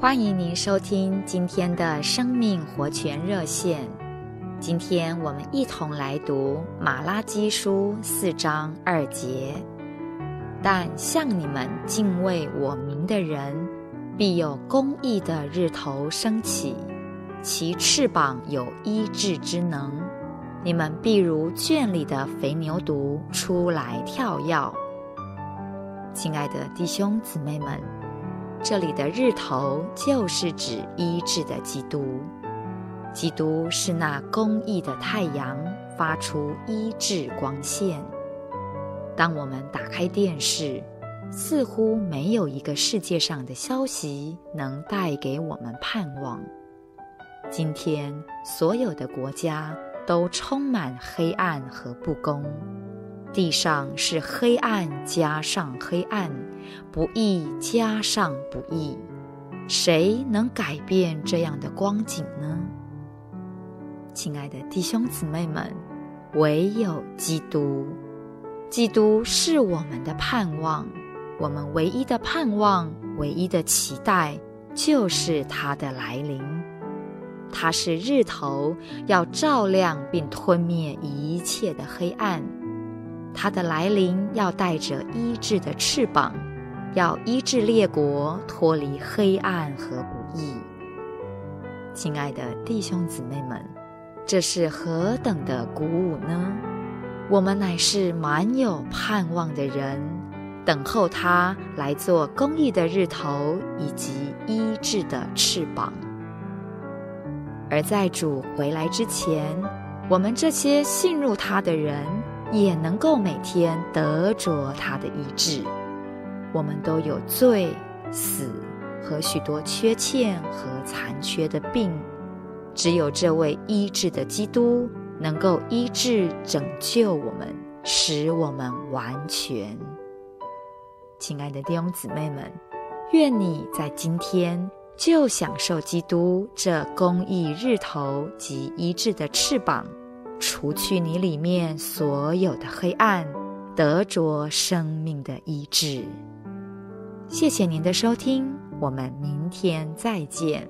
欢迎您收听今天的生命活泉热线。今天我们一同来读马拉基书四章二节。但向你们敬畏我名的人，必有公义的日头升起，其翅膀有医治之能。你们必如圈里的肥牛犊出来跳跃。亲爱的弟兄姊妹们。这里的日头就是指医治的基督，基督是那公义的太阳，发出医治光线。当我们打开电视，似乎没有一个世界上的消息能带给我们盼望。今天，所有的国家都充满黑暗和不公。地上是黑暗加上黑暗，不义加上不义，谁能改变这样的光景呢？亲爱的弟兄姊妹们，唯有基督，基督是我们的盼望，我们唯一的盼望，唯一的期待，就是他的来临。他是日头，要照亮并吞灭一切的黑暗。他的来临要带着医治的翅膀，要医治列国脱离黑暗和不义。亲爱的弟兄姊妹们，这是何等的鼓舞呢？我们乃是满有盼望的人，等候他来做公义的日头以及医治的翅膀。而在主回来之前，我们这些信入他的人，也能够每天得着他的医治。我们都有罪、死和许多缺欠和残缺的病，只有这位医治的基督能够医治、拯救我们，使我们完全。亲爱的弟兄姊妹们，愿你在今天就享受基督这公义日头及医治的翅膀。除去你里面所有的黑暗，得着生命的医治。谢谢您的收听，我们明天再见。